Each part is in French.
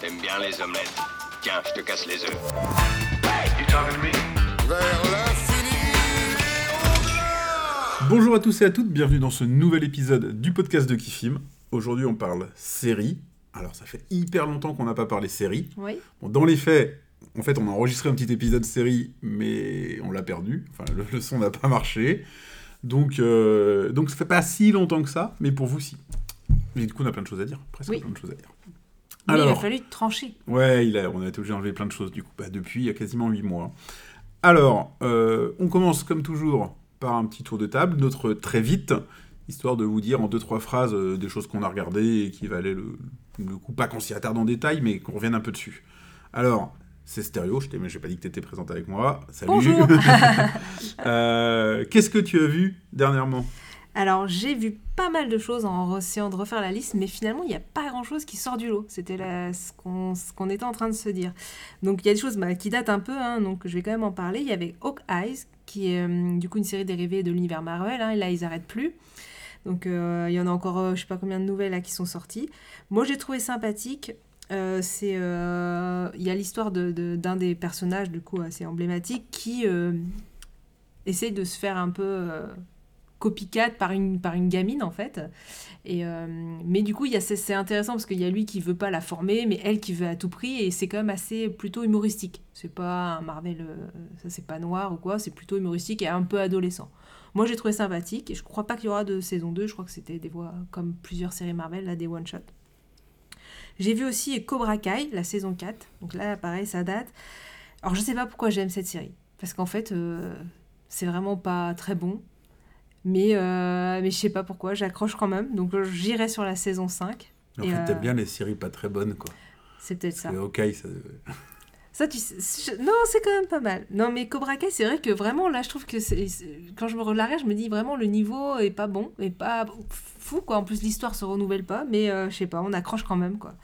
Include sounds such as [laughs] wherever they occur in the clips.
T'aimes bien les omelettes. Tiens, je te casse les œufs. Bonjour à tous et à toutes, bienvenue dans ce nouvel épisode du podcast de Kifim. Aujourd'hui, on parle série. Alors, ça fait hyper longtemps qu'on n'a pas parlé série. Oui. Bon, dans les faits, en fait, on a enregistré un petit épisode série, mais on l'a perdu. Enfin, le, le son n'a pas marché. Donc, euh, donc, ça fait pas si longtemps que ça, mais pour vous, si. Mais du coup, on a plein de choses à dire. Presque Oui. plein de choses à dire. Mais il a fallu trancher. Ouais, il a, on a été obligé d'enlever plein de choses du coup, bah, depuis il y a quasiment 8 mois. Alors, euh, on commence comme toujours par un petit tour de table, notre très vite, histoire de vous dire en deux trois phrases euh, des choses qu'on a regardées et qui valaient le, le coup, pas qu'on s'y attarde en détail, mais qu'on revienne un peu dessus. Alors, c'est stéréo, je t'ai pas dit que tu étais présente avec moi. Salut. Bonjour. [laughs] Euh, Qu'est-ce que tu as vu dernièrement? Alors, j'ai vu pas mal de choses en essayant de refaire la liste, mais finalement, il n'y a pas grand-chose qui sort du lot. C'était ce qu'on était en train de se dire. Donc, il y a des choses bah, qui datent un peu, hein, donc je vais quand même en parler. Il y avait Hawkeye, qui est euh, du coup une série dérivée de l'univers Marvel, hein, et là, ils n'arrêtent plus. Donc, euh, il y en a encore, euh, je sais pas combien de nouvelles là, qui sont sorties. Moi, j'ai trouvé sympathique. Euh, c'est il y a l'histoire de- de- d'un des personnages du coup assez emblématique qui essaye de se faire un peu copycat par une, par une gamine en fait. Et, euh, mais du coup, c'est intéressant parce qu'il y a lui qui veut pas la former, mais elle qui veut à tout prix, et c'est quand même assez plutôt humoristique. C'est pas un Marvel, euh, ça c'est pas noir ou quoi, c'est plutôt humoristique et un peu adolescent. Moi j'ai trouvé sympathique, et je crois pas qu'il y aura de saison 2, je crois que c'était des voix comme plusieurs séries Marvel, là des one-shots. J'ai vu aussi Cobra Kai, la saison 4, donc là pareil, ça date. Alors je sais pas pourquoi j'aime cette série, parce qu'en fait, euh, c'est vraiment pas très bon. Mais, euh, mais je sais pas pourquoi, j'accroche quand même. Donc euh, j'irai sur la saison 5. En Et, fait, euh, t'aimes bien les séries pas très bonnes, quoi. C'est peut-être ça. Ok, ça... Ça, tu sais, je- Non, c'est quand même pas mal. Non, mais Cobra Kai, c'est vrai que vraiment, là, je trouve que quand je me relargue, je me dis vraiment le niveau est pas bon, et pas fou, quoi. En plus, l'histoire se renouvelle pas, mais euh, je sais pas, on accroche quand même, quoi.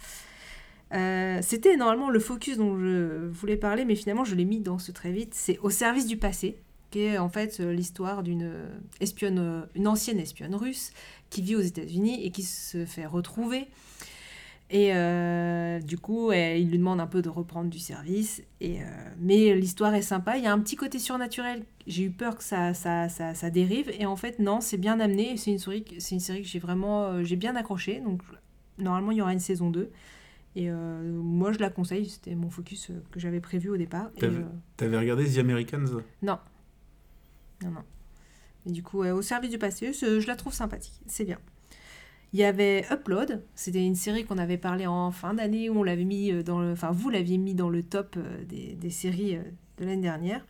Euh, C'était normalement le focus dont je voulais parler, mais finalement, je l'ai mis dans ce très vite. C'est Au service du passé, qui est en fait euh, l'histoire d'une espionne, euh, une ancienne espionne russe qui vit aux États-Unis et qui se fait retrouver. Et euh, du coup, elle- il lui demande un peu de reprendre du service. Et, euh, mais l'histoire est sympa. Il y a un petit côté surnaturel. J'ai eu peur que ça, ça, ça, ça dérive. Et en fait, non, c'est bien amené. C'est une une série que j'ai vraiment euh, j'ai bien accroché. Donc, normalement, il y aura une saison 2. Et euh, moi, je la conseille. C'était mon focus euh, que j'avais prévu au départ. T'avais- euh, T'avais regardé The Americans? Non. Non, non. Et du coup, au service du passé, je la trouve sympathique. C'est bien. Il y avait Upload. C'était une série qu'on avait parlé en fin d'année, où on l'avait mis euh, dans le... Enfin, vous l'aviez mis dans le top euh, des, des séries euh, de l'année dernière.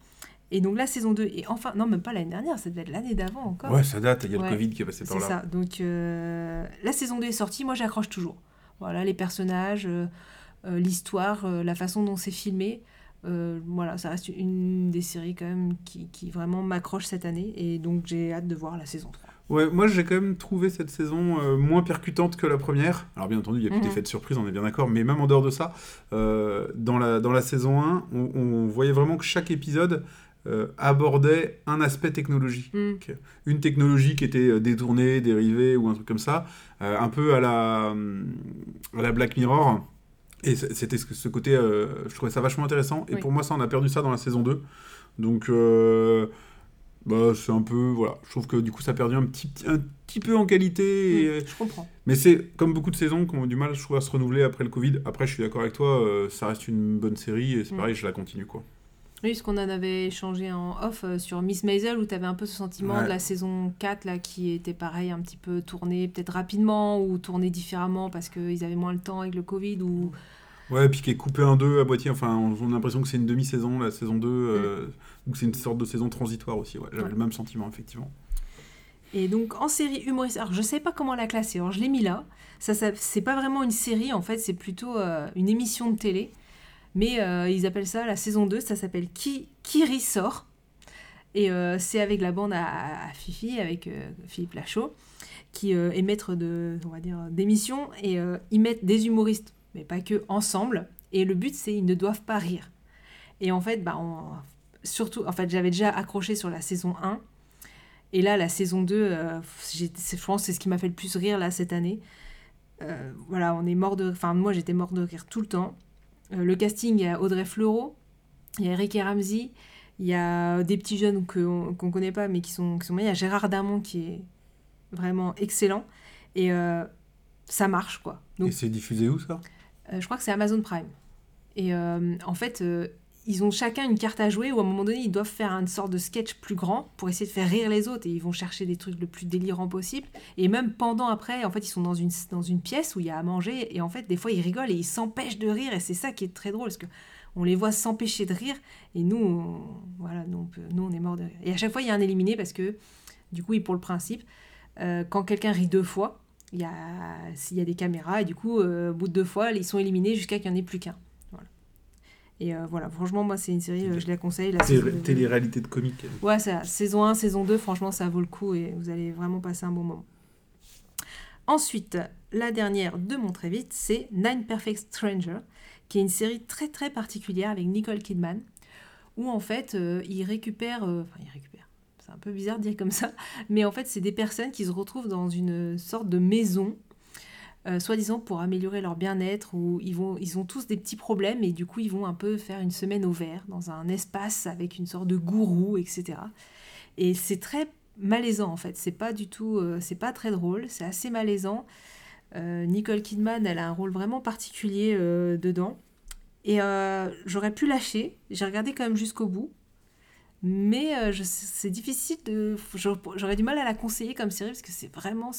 Et donc la saison 2 est enfin... Non, même pas l'année dernière, ça devait être l'année d'avant encore. Ouais, ça date, il y a Ouais. le Covid qui est passé par C'est là. ça. Donc euh, la saison 2 est sortie, moi j'accroche toujours. Voilà, les personnages, euh, euh, l'histoire, la façon dont c'est filmé. Euh, voilà, ça reste une des séries quand même qui, qui vraiment m'accroche cette année. Et donc j'ai hâte de voir la saison 3. Ouais, moi j'ai quand même trouvé cette saison euh, moins percutante que la première. Alors bien entendu, il y a plus Mhm. d'effets de surprise, on est bien d'accord, mais même en dehors de ça, euh, dans, la, dans la saison 1, on, on voyait vraiment que chaque épisode euh, abordait un aspect technologique. Mm. Une technologie qui était détournée, dérivée ou un truc comme ça, euh, un peu à la, hum, à la Black Mirror. Et c'était ce, côté, euh, je trouvais ça vachement intéressant. Et Oui. pour moi, ça, on a perdu ça dans la saison 2. Donc, euh, bah, c'est un peu. Voilà. Je trouve que du coup, ça a perdu un petit, un petit peu en qualité. et- Mm, je comprends. Mais c'est comme beaucoup de saisons qui ont du mal, je trouve, à se renouveler après le Covid. Après, je suis d'accord avec toi, euh, ça reste une bonne série et c'est Mm. pareil, je la continue. quoi. Oui, parce qu'on en avait échangé en off euh, sur Miss Maisel, où tu avais un peu ce sentiment Ouais. de la saison 4 là, qui était pareil, un petit peu tourné peut-être rapidement ou tourné différemment parce qu'ils avaient moins le temps avec le Covid. Ou... Ouais, puis qui est coupé en deux à moitié. Enfin, on, a l'impression que c'est une demi-saison, la saison 2. euh, donc c'est une sorte de saison transitoire aussi. Ouais. J'avais Ouais. le même sentiment, effectivement. Et donc en série humoristique, alors je sais pas comment la classer, alors je l'ai mis là. Ça, ça c'est pas vraiment une série en fait, c'est plutôt euh, une émission de télé. Mais euh, ils appellent ça la saison 2, ça s'appelle Qui, qui rit sort. Et euh, c'est avec la bande à, Fifi, avec euh, Philippe Lachaud, qui est maître de, on va dire, d'émission. Et ils mettent des humoristes, mais pas que, ensemble. Et le but, c'est ils ne doivent pas rire. Et en fait, bah, surtout, en fait, j'avais déjà accroché sur la saison 1. Et là, la saison 2, euh, j'ai- c'est- je pense c'est ce qui m'a fait le plus rire là cette année. voilà, on est mort de... Enfin, moi, j'étais mort de rire tout le temps. Euh, le casting, il y a Audrey Fleurot, il y a Eric et Ramsey, il y a des petits jeunes qu'on ne connaît pas, mais qui sont, qui sont Il y a Gérard Darmon qui est vraiment excellent. Et euh, ça marche, quoi. Donc, et c'est diffusé où, ça? Je crois que c'est Amazon Prime. Et en fait, ils ont chacun une carte à jouer où à un moment donné ils doivent faire une sorte de sketch plus grand pour essayer de faire rire les autres et ils vont chercher des trucs le plus délirants possible. Et même pendant après en fait ils sont dans une dans une pièce où il y a à manger et en fait des fois ils rigolent et ils s'empêchent de rire et c'est ça qui est très drôle parce que on les voit s'empêcher de rire et nous on, voilà nous nous on est mort de rire. Et à chaque fois il y a un éliminé parce que du coup pour le principe euh, quand quelqu'un rit deux fois il y a s'il y a des caméras et du coup euh, au bout de deux fois ils sont éliminés jusqu'à qu'il n'y en ait plus qu'un et euh, voilà, franchement, moi, c'est une série, euh, je la conseille. La Télé-réalité de comique. Ouais, ça, saison 1, saison 2, franchement, ça vaut le coup et vous allez vraiment passer un bon moment. Ensuite, la dernière de mon très vite, c'est Nine Perfect Stranger, qui est une série très très particulière avec Nicole Kidman, où en fait, euh, il récupère. Enfin, il récupère. C'est un peu bizarre de dire comme ça, mais en fait, c'est des personnes qui se retrouvent dans une sorte de maison euh, soi-disant pour améliorer leur bien-être, ou ils, vont, ils ont tous des petits problèmes et du coup ils vont un peu faire une semaine au vert dans un espace avec une sorte de gourou, etc. Et c'est très malaisant en fait, c'est pas du tout, euh, c'est pas très drôle, c'est assez malaisant. Euh, Nicole Kidman, elle a un rôle vraiment particulier dedans. Et j'aurais pu lâcher, j'ai regardé quand même jusqu'au bout. Mais c'est difficile de. J'aurais du mal à la conseiller comme série parce que c'est vraiment,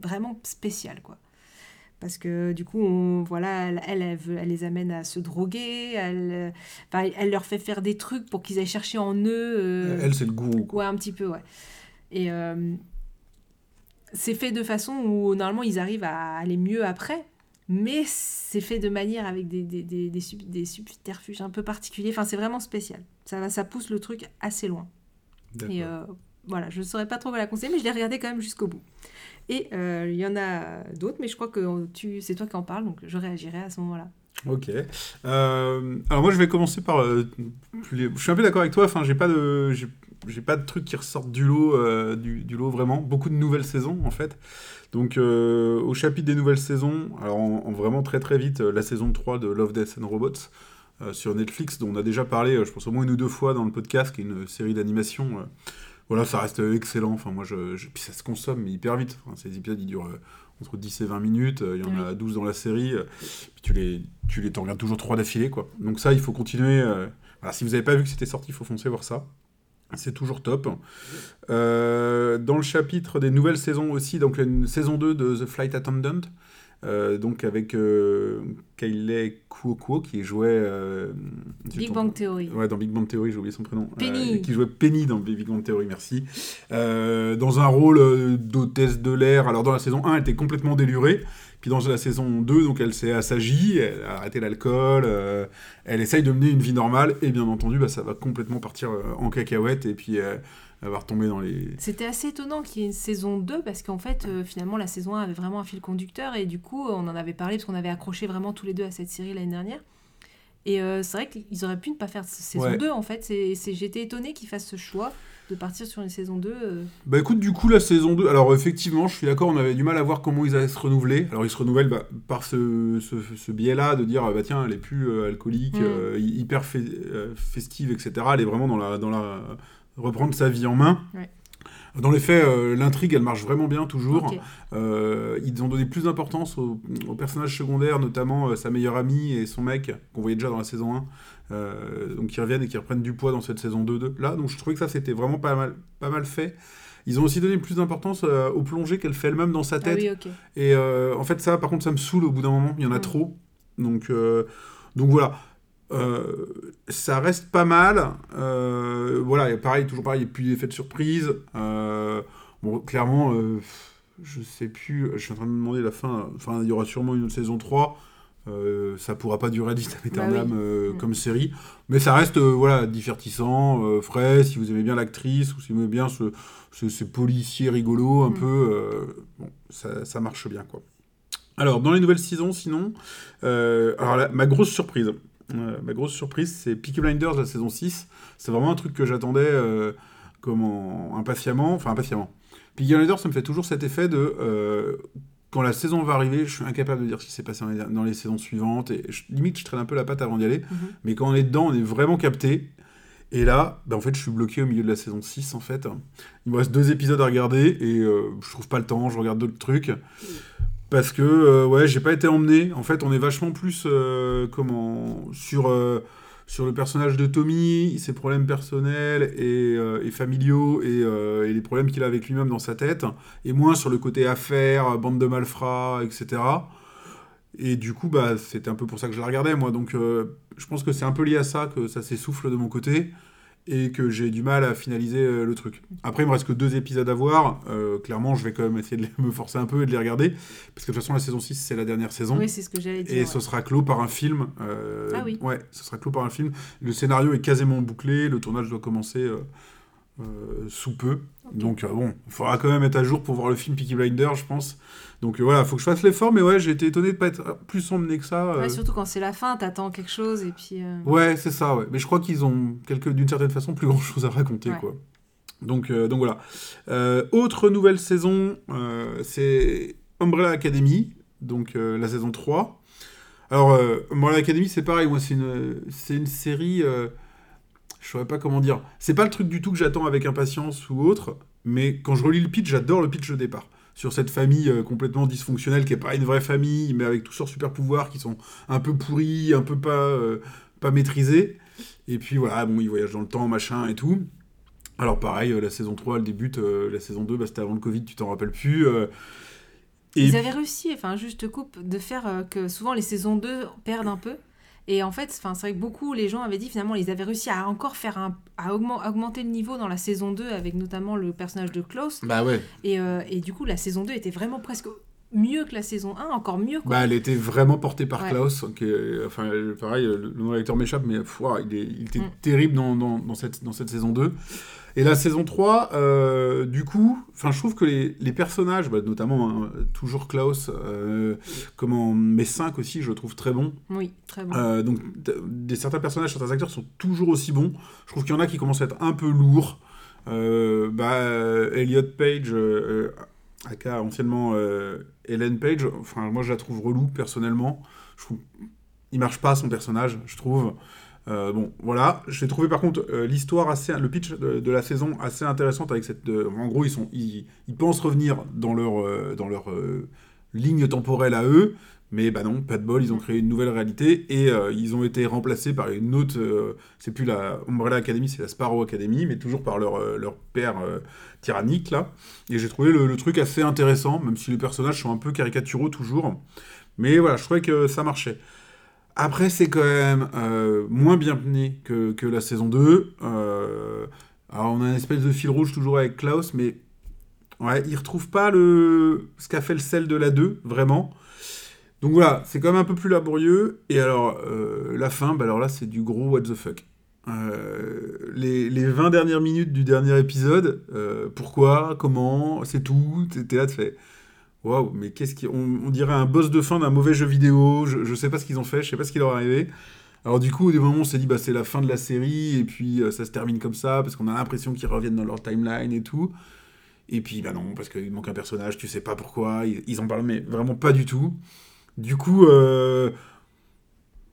vraiment spécial, quoi parce que du coup, on, voilà, elle, elle, elle, les amène à se droguer, elle, elle leur fait faire des trucs pour qu'ils aillent chercher en eux. Euh, elle, c'est le goût. Ouais, un petit peu, ouais. Et euh, c'est fait de façon où normalement ils arrivent à aller mieux après, mais c'est fait de manière avec des, des, des, des, subterfuges un peu particuliers. Enfin, c'est vraiment spécial. Ça, ça pousse le truc assez loin. Et euh, voilà, je ne saurais pas trop quoi la conseiller, mais je l'ai regardé quand même jusqu'au bout. Et euh, il y en a d'autres, mais je crois que tu, c'est toi qui en parles, donc je réagirai à ce moment-là. Ok. Euh, alors moi, je vais commencer par. Euh, je suis un peu d'accord avec toi. Enfin, j'ai pas de, j'ai, pas de trucs qui ressortent du lot, du, du, lot vraiment. Beaucoup de nouvelles saisons en fait. Donc au chapitre des nouvelles saisons, alors en, vraiment très très vite, la saison 3 de Love, Death and Robots sur Netflix, dont on a déjà parlé, je pense au moins une ou deux fois dans le podcast, qui est une série d'animation voilà, ça reste excellent. Enfin, moi, je, puis ça se consomme hyper vite. Enfin, ces épisodes, ils durent euh, entre 10 et 20 minutes. Euh, il y en a 12 dans la série. Euh, puis tu les, tu les, regardes toujours 3 d'affilée, quoi. Donc ça, il faut continuer. Voilà, si vous n'avez pas vu que c'était sorti, il faut foncer voir ça. C'est toujours top. dans le chapitre des nouvelles saisons aussi, donc la saison 2 de The Flight Attendant, euh, donc avec euh, Kylie Kuoko qui jouait euh, Big Bang Theory. Ouais, dans Big Bang Theory, j'ai oublié son prénom. Penny. qui jouait Penny dans Big Bang Theory, merci. dans un rôle d'hôtesse de l'air. Alors dans la saison 1, elle était complètement délurée. Puis dans la saison 2, donc elle s'est assagie, elle a arrêté l'alcool, elle essaye de mener une vie normale, et bien entendu, bah, ça va complètement partir en cacahuète, et puis va retomber dans les... C'était assez étonnant qu'il y ait une saison 2 parce qu'en fait, euh, finalement, la saison 1 avait vraiment un fil conducteur et du coup, on en avait parlé parce qu'on avait accroché vraiment tous les deux à cette série l'année dernière. Et euh, c'est vrai qu'ils auraient pu ne pas faire saison 2 en fait. J'étais étonné qu'ils fassent ce choix de partir sur une saison 2. Euh. Bah écoute, du coup, la saison 2, alors effectivement, je suis d'accord, on avait du mal à voir comment ils allaient se renouveler. Alors ils se renouvellent bah, par ce, ce, biais-là de dire, bah tiens, elle est plus alcoolique, mm. hyper festive, etc. Elle est vraiment dans la, dans la reprendre sa vie en main. Dans les faits, euh, l'intrigue, elle marche vraiment bien toujours. Euh, ils ont donné plus d'importance aux, personnages secondaires, notamment euh, sa meilleure amie et son mec, qu'on voyait déjà dans la saison 1, donc qui reviennent et qui reprennent du poids dans cette saison 2 là. Donc je trouvais que ça, c'était vraiment pas mal, pas mal fait. Ils ont aussi donné plus d'importance aux plongées qu'elle fait elle-même dans sa ah tête. Et en fait, ça, par contre, ça me saoule au bout d'un moment. Il y en a trop. Donc, donc voilà. Euh, ça reste pas mal. Euh, voilà, pareil, toujours pareil, il n'y a plus d'effet de surprise. Euh, bon, clairement, je sais plus, je suis en train de me demander la fin. Enfin, il y aura sûrement une saison 3. ça pourra pas durer à bah mm. comme série, mais ça reste voilà divertissant, frais. Si vous aimez bien l'actrice ou si vous aimez bien ce, ce, policier rigolo un mm. peu, bon, ça, ça, marche bien quoi. Alors dans les nouvelles saisons, sinon, alors ma grosse surprise, ma grosse surprise, c'est Peaky Blinders, la saison 6. C'est vraiment un truc que j'attendais euh, comment, impatiemment. Enfin, impatiemment. Peaky Blinders, ça me fait toujours cet effet de. Euh, quand la saison va arriver, je suis incapable de dire ce qui s'est passé dans les, saisons suivantes. Et je- limite, je traîne un peu la patte avant d'y aller. Mhm. Mais quand on est dedans, on est vraiment capté. Et là, bah, en fait, je suis bloqué au milieu de la saison 6, en fait. Il me reste deux épisodes à regarder et euh, je trouve pas le temps, je regarde d'autres trucs. Parce que, euh, ouais, j'ai pas été emmené. En fait, on est vachement plus, euh, comment, sur, euh, sur le personnage de Tommy, ses problèmes personnels et, familiaux et, et les problèmes qu'il a avec lui-même dans sa tête. Et moins sur le côté affaires, bande de malfrats, etc. Et du coup, bah, c'était un peu pour ça que je la regardais, moi. Donc, je pense que c'est un peu lié à ça que ça s'essouffle de mon côté et que j'ai du mal à finaliser euh, le truc. Après, il me reste que deux épisodes à voir. Euh, clairement, je vais quand même essayer de les- [laughs] me forcer un peu et de les regarder. Parce que de toute façon, la saison 6, c'est la dernière saison. Oui, c'est ce que j'allais dire. Et ouais. ce sera clos par un film. euh, Ah oui. Ouais, ce sera clos par un film. Le scénario est quasiment bouclé. Le tournage doit commencer euh, sous peu. Donc, bon, il faudra quand même être à jour pour voir le film Peaky Blinders, je pense. Donc, euh, voilà, faut que je fasse l'effort. Mais ouais, j'ai été étonné de pas être plus emmené que ça. euh. Ouais, surtout quand c'est la fin, t'attends quelque chose et puis. euh, Ouais, c'est ça, ouais. Mais je crois qu'ils ont, d'une certaine façon, plus grand chose à raconter, Ouais. quoi. Donc, euh, donc voilà. Euh, autre nouvelle saison, euh, c'est Umbrella Academy, donc la saison 3. Alors, Umbrella Academy, c'est pareil, moi, c'est une, une série. je saurais pas comment dire. C'est pas le truc du tout que j'attends avec impatience ou autre, mais quand je relis le pitch, j'adore le pitch de départ. Sur cette famille euh, complètement dysfonctionnelle qui est pas une vraie famille, mais avec tous leurs super pouvoirs qui sont un peu pourris, un peu pas, euh, pas maîtrisés. Et puis voilà, bon, ils voyagent dans le temps, machin et tout. Alors pareil, euh, la saison 3, elle débute, la saison 2, bah, c'était avant le Covid, tu t'en rappelles plus. et Ils avaient réussi, enfin, juste coupe, de faire que souvent les saisons 2 perdent un peu. Et en fait, c'est vrai que beaucoup, les gens avaient dit finalement, ils avaient réussi à encore faire un, à augmen- augmenter le niveau dans la saison 2 avec notamment le personnage de Klaus. Bah ouais, Et, euh, et du coup, la saison 2 était vraiment presque mieux que la saison 1, encore mieux. Quoi. bah elle était vraiment portée par Ouais. Klaus, qui est- enfin pareil, le nom de l'acteur m'échappe, mais pff, il, est- il était Mm. terrible dans, dans, dans cette, dans cette saison 2. Et la saison 3, euh, du coup, je trouve que les, les personnages, bah, notamment hein, toujours Klaus, euh, comment, mais 5 aussi, je le trouve très bon. Oui, très bon. Euh, donc, des, certains personnages, certains acteurs sont toujours aussi bons. Je trouve qu'il y en a qui commencent à être un peu lourds. Euh, bah, Elliot Page, aka anciennement Ellen Page, enfin, moi je la trouve relou personnellement. Je trouve, il marche pas son personnage, je trouve. Euh, bon, voilà. J'ai trouvé par contre euh, l'histoire assez, le pitch de, de la saison assez intéressante avec cette. en gros, ils sont, ils, ils pensent revenir dans leur, euh, dans leur ligne temporelle à eux, mais bah non, pas de bol, ils ont créé une nouvelle réalité et ils ont été remplacés par une autre. c'est plus la Umbrella Academy, c'est la Sparrow Academy, mais toujours par leur, leur père tyrannique là. Et j'ai trouvé le, le truc assez intéressant, même si les personnages sont un peu caricaturaux toujours. Mais voilà, je trouvais que ça marchait. Après, c'est quand même euh, moins bien mené que, que la saison 2. Euh, alors, on a une espèce de fil rouge toujours avec Klaus, mais ouais, il retrouve pas le, ce qu'a fait le sel de la 2, vraiment. Donc voilà, c'est quand même un peu plus laborieux. Et alors, euh, la fin, bah alors là, c'est du gros what the fuck. Les, les 20 dernières minutes du dernier épisode, pourquoi, comment, c'est tout. T'es là, tu fais waouh, mais qu'est-ce qui. On, dirait un boss de fin d'un mauvais jeu vidéo. Je, sais pas ce qu'ils ont fait, je sais pas ce qui leur est arrivé. Alors, du coup, au moment on s'est dit, bah, c'est la fin de la série, et puis euh, ça se termine comme ça, parce qu'on a l'impression qu'ils reviennent dans leur timeline et tout. Et puis, bah non, parce qu'il manque un personnage, tu sais pas pourquoi, ils, en parlent, mais vraiment pas du tout. Du coup, euh,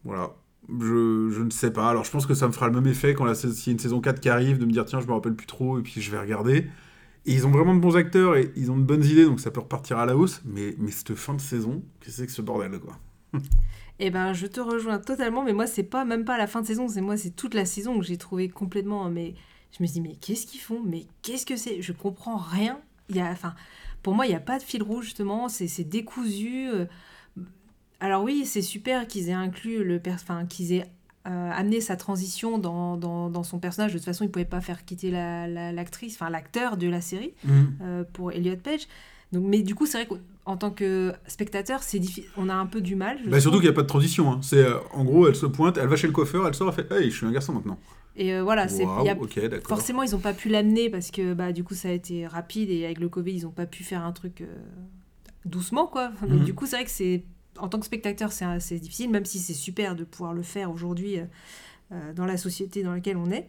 voilà. Je, je ne sais pas. Alors, je pense que ça me fera le même effet quand la y a une saison 4 qui arrive, de me dire, tiens, je me rappelle plus trop, et puis je vais regarder. Ils ont vraiment de bons acteurs, et ils ont de bonnes idées, donc ça peut repartir à la hausse. Mais, mais cette fin de saison, qu'est-ce que c'est que ce bordel, quoi [laughs] Eh ben, je te rejoins totalement, mais moi, c'est pas même pas la fin de saison, c'est moi, c'est toute la saison que j'ai trouvé complètement. Mais je me dis, mais qu'est-ce qu'ils font? Mais qu'est-ce que c'est? Je comprends rien. Il y a, enfin, pour moi, il n'y a pas de fil rouge justement. C'est décousu. euh. Alors oui, c'est super qu'ils aient inclus le, enfin, qu'ils aient euh, amené sa transition dans, dans, dans son personnage. De toute façon, ils pouvaient pas faire quitter la- la- l'actrice, enfin l'acteur de la série euh, pour Elliot Page. Donc, mais du coup, c'est vrai qu'en tant que spectateur, c'est on a un peu du mal. Bah, surtout qu'il n'y a pas de transition. hein. C'est, euh, en gros, elle se pointe, elle va chez le coiffeur, elle sort, elle fait Hey, je suis un garçon maintenant. Et voilà, il y a- forcément ils n'ont pas pu l'amener parce que bah du coup ça a été rapide et avec le Covid ils n'ont pas pu faire un truc doucement quoi. Mais Mhm. du coup c'est vrai que c'est en tant que spectateur c'est assez difficile même si c'est super de pouvoir le faire aujourd'hui euh, euh, dans la société dans laquelle on est.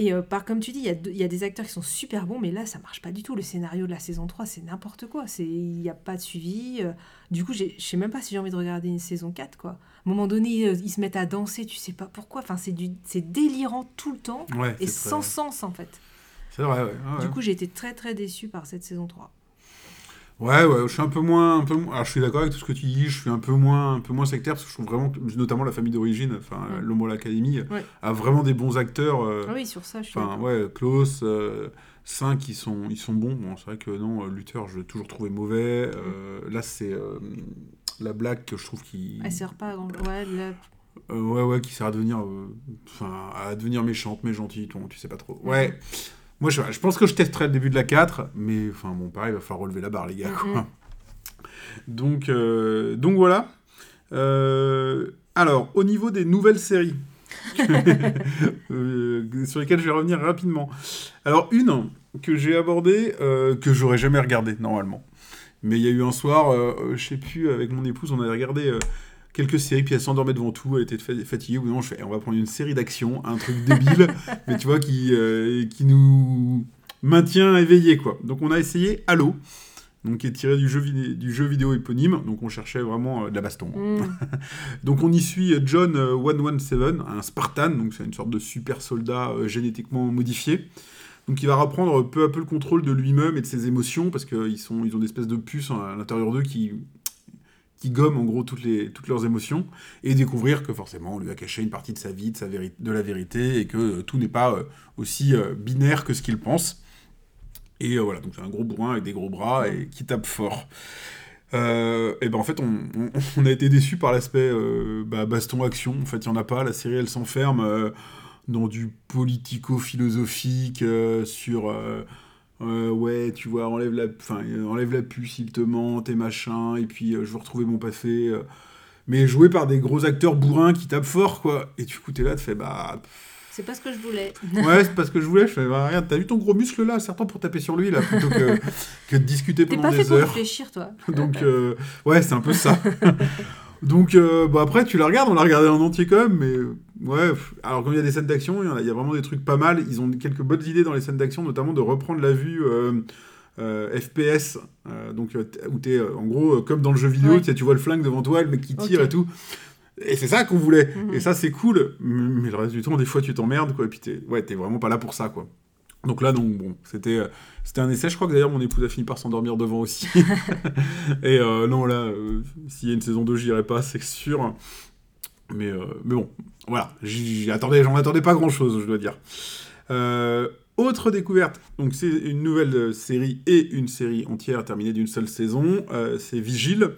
Et euh, par, comme tu dis, il y, a y des acteurs qui sont super bons, mais là, ça marche pas du tout. Le scénario de la saison 3, c'est n'importe quoi. Il n'y a pas de suivi. euh. Du coup, je sais même pas si j'ai envie de regarder une saison 4, quoi. À un moment donné, ils se mettent à danser, tu sais pas pourquoi. Enfin, c'est délirant tout le temps Ouais, et sans très- sens, en fait. C'est vrai, ouais. ouais, Du coup, j'ai été très, très déçue par cette saison 3. Ouais, ouais, je suis un peu moins, un peu moins- Alors, je suis d'accord avec tout ce que tu dis. Je suis un peu moins, un peu moins sectaire parce que je trouve vraiment, que, notamment la famille d'origine, enfin, Mm. l'Homo l'Académie, Ouais. a vraiment des bons acteurs. euh, Ah oui, sur ça, je suis Enfin, ouais, Klaus, euh, 5, ils sont, ils sont bons. Bon, c'est vrai que non, euh, Luther, je l'ai toujours trouvé mauvais. Euh, là, c'est la blague que je trouve qui. Elle sert pas à grand... Ouais, Euh, ouais, ouais, qui sert à devenir, euh, à devenir méchante, mais gentille, ton, tu sais pas trop. Ouais. Moi, je, je pense que je testerai le début de la 4, mais enfin, bon, pareil, il va falloir relever la barre, les gars, quoi. Mhm. Donc, euh, donc voilà. Euh, alors, au niveau des nouvelles séries, [laughs] euh, sur lesquelles je vais revenir rapidement. Alors, une que j'ai abordée, que j'aurais jamais regardée, normalement. Mais il y a eu un soir, je sais plus, avec mon épouse, on avait regardé quelques séries, puis elle s'endormait devant tout, elle était fa- fatiguée, ou non, je fais, on va prendre une série d'action, un truc débile, [laughs] mais tu vois, qui, euh, qui nous maintient éveillés, quoi. Donc on a essayé Halo, donc qui est tiré du jeu, du jeu vidéo éponyme, donc on cherchait vraiment euh, de la baston. Mm. [laughs] Donc on y suit euh, John euh, 117, un Spartan, donc c'est une sorte de super soldat euh, génétiquement modifié. Donc il va reprendre peu à peu le contrôle de lui-même et de ses émotions, parce qu'ils ils ont des espèces de puces à l'intérieur d'eux qui, qui gomment en gros toutes, leurs émotions, et découvrir que forcément on lui a caché une partie de sa vie, de, la vérité, et que euh, tout n'est pas euh, aussi euh, binaire que ce qu'il pense. Et voilà, donc c'est un gros bourrin avec des gros bras et qui tape fort. Et ben en fait, [laughs] on, a été déçus par l'aspect bah, baston-action. En fait, il n'y en a pas. La série, elle s'enferme dans du politico-philosophique sur. Euh, ouais, tu vois, enlève la, enfin, euh, enlève la puce, il te ment, et machin, et puis euh, je veux retrouver mon passé. euh. mais joué par des gros acteurs bourrins qui tapent fort, quoi. Et du coup, t'es là, tu fais, bah, C'est pas ce que je voulais. [laughs] Ouais, c'est parce que je voulais. Je fais, bah, regarde, t'as vu ton gros muscle là, certain pour taper sur lui là, plutôt que, [laughs] que de discuter T'es pendant pas fait des pour heures. réfléchir, toi. [laughs] Donc, ouais, c'est un peu ça. Donc, euh, bah, après, tu la regardes, on l'a regardé en entier quand même, mais euh, ouais. Alors, comme il y a des scènes d'action, il y, a- il y a vraiment des trucs pas mal. Ils ont quelques bonnes idées dans les scènes d'action, notamment de reprendre la vue. euh, euh, FPS, donc où t'es en gros comme dans le jeu vidéo, Ouais. tu vois le flingue devant toi, le mec qui tire et tout. Et c'est ça qu'on voulait. Mhm. Et ça, c'est cool. Mais le reste du temps, des fois, tu t'emmerdes, quoi. Et puis, t'es ouais, t'es vraiment pas là pour ça, quoi. Donc là, donc, bon, c'était euh, c'était un essai. Je crois que d'ailleurs, mon épouse a fini par s'endormir devant aussi. [laughs] Et euh, non, là, euh, s'il y a une saison 2, j'irai pas, c'est sûr. Mais, euh, mais bon, voilà. J'y attendais, j'en attendais pas grand-chose, je dois dire. Autre découverte, donc c'est une nouvelle série et une série entière terminée d'une seule saison. c'est Vigile,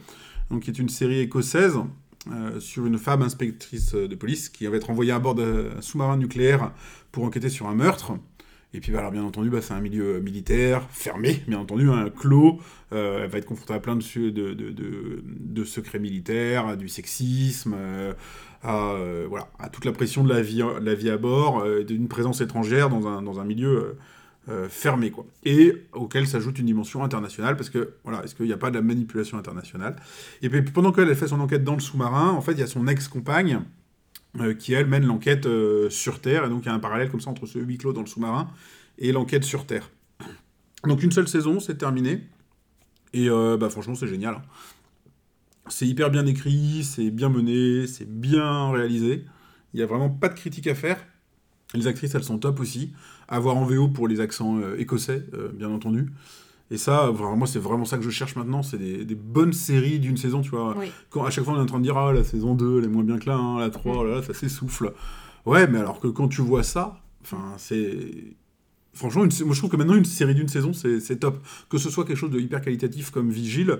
donc qui est une série écossaise euh, sur une femme inspectrice de police qui va être envoyée à bord d'un sous-marin nucléaire pour enquêter sur un meurtre. Et puis, bah, bien entendu, bah, c'est un milieu euh, militaire, fermé, bien entendu, un clos. Euh, elle va être confrontée à plein de, de, de, secrets militaires, à du sexisme, euh, à, voilà, à toute la pression de la vie, à bord, d'une présence étrangère dans un, dans un milieu fermé. Quoi. Et auquel s'ajoute une dimension internationale, parce que, voilà, est-ce qu'il n'y a pas de la manipulation internationale? Et puis, pendant qu'elle elle fait son enquête dans le sous-marin, en fait, il y a son ex-compagne euh, qui, elle, mène l'enquête euh, sur Terre. Et donc, il y a un parallèle comme ça entre ce huis clos dans le sous-marin et l'enquête sur Terre. Donc, une seule saison, c'est terminé. Et euh, bah, franchement, c'est génial. hein. C'est hyper bien écrit, c'est bien mené, c'est bien réalisé. Il n'y a vraiment pas de critique à faire. Les actrices, elles sont top aussi. À voir en VO pour les accents écossais, bien entendu. Et ça, vraiment, moi, c'est vraiment ça que je cherche maintenant. C'est des, des bonnes séries d'une saison, tu vois. Oui. Quand à chaque fois on est en train de dire ah la saison 2 elle est moins bien que la 1, la 3, oh là, là, ça s'essouffle. Ouais, mais alors que quand tu vois ça, enfin c'est franchement une... moi je trouve que maintenant une série d'une saison c'est c'est top. Que ce soit quelque chose de hyper qualitatif comme Vigile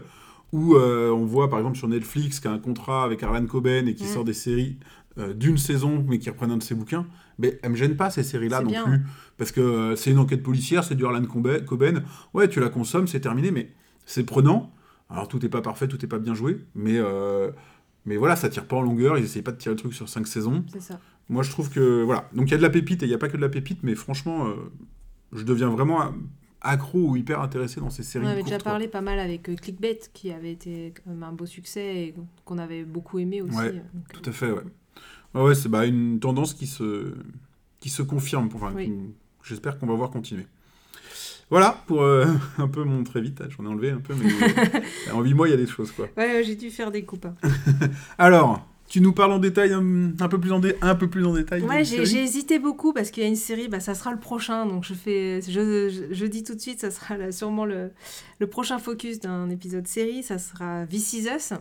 où euh, on voit par exemple sur Netflix qui a un contrat avec Arlan Coben et qui Mm. sort des séries euh, d'une saison mais qui reprennent un de ses bouquins, mais elles me gênent pas ces séries là C'est non bien. plus parce que euh, c'est une enquête policière, c'est du Arlan Coben. Ouais, tu la consommes, c'est terminé mais c'est prenant. Alors tout n'est pas parfait, tout n'est pas bien joué, mais, euh, mais voilà, ça tire pas en longueur, ils essayent pas de tirer le truc sur 5 saisons. C'est ça. Moi je trouve que voilà, donc il y a de la pépite et il n'y a pas que de la pépite, mais franchement, euh, je deviens vraiment accro ou hyper intéressé dans ces séries. On avait déjà quoi. parlé pas mal avec euh, Clickbait, qui avait été un beau succès et qu'on avait beaucoup aimé aussi. Ouais, donc, Tout à fait, ouais. Ouais, ouais c'est bah, une tendance qui se, qui se confirme. Pour, enfin, Oui. J'espère qu'on va voir continuer. Voilà pour euh, [laughs] un peu mon très vite. J'en ai enlevé un peu, mais euh, en 8 mois, il y a des choses quoi. Ouais, j'ai dû faire des coupes. hein. [laughs] Alors, tu nous parles en détail, un, un peu plus en, dé- un peu plus en détail. Ouais, j'ai hésité beaucoup parce qu'il y a une série, bah, ça sera le prochain, donc je fais, je, je, je dis tout de suite, ça sera là, sûrement le, le prochain focus d'un épisode série, ça sera This Is Us.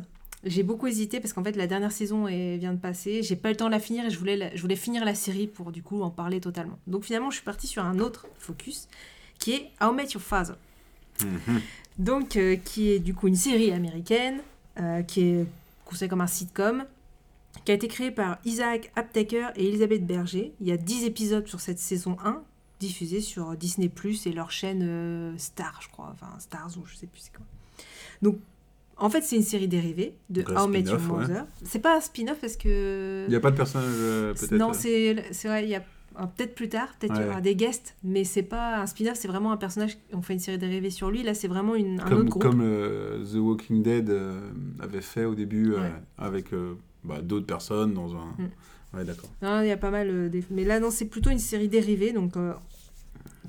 J'ai beaucoup hésité parce qu'en fait la dernière saison est- vient de passer, j'ai pas eu le temps de la finir et je voulais, la- je voulais finir la série pour du coup en parler totalement. Donc finalement je suis partie sur un autre focus qui est How Met Your Father. Mhm. Donc, euh, qui est du coup une série américaine, euh, qui est considérée comme un sitcom, qui a été créée par Isaac Aptaker et Elisabeth Berger. Il y a 10 épisodes sur cette saison 1, diffusés sur Disney Plus et leur chaîne euh, Star, je crois, enfin Stars ou je sais plus c'est quoi. Donc, en fait, c'est une série dérivée de How Met Your spin-off, ouais. Mother. C'est pas un spin-off parce que. Il n'y a pas de personnage euh, peut-être. Non, euh, c'est c'est vrai, il y a ah, peut-être plus tard, peut-être il y aura des guests, mais c'est pas un spin-off, c'est vraiment un personnage. On fait une série dérivée sur lui. Là, c'est vraiment une, un comme, autre groupe. comme euh, The Walking Dead euh, avait fait au début euh, Ouais. avec euh, bah, d'autres personnes dans un. Mm. Ouais, d'accord. Non, il y a pas mal. euh, des- Mais là, non, c'est plutôt une série dérivée, donc euh,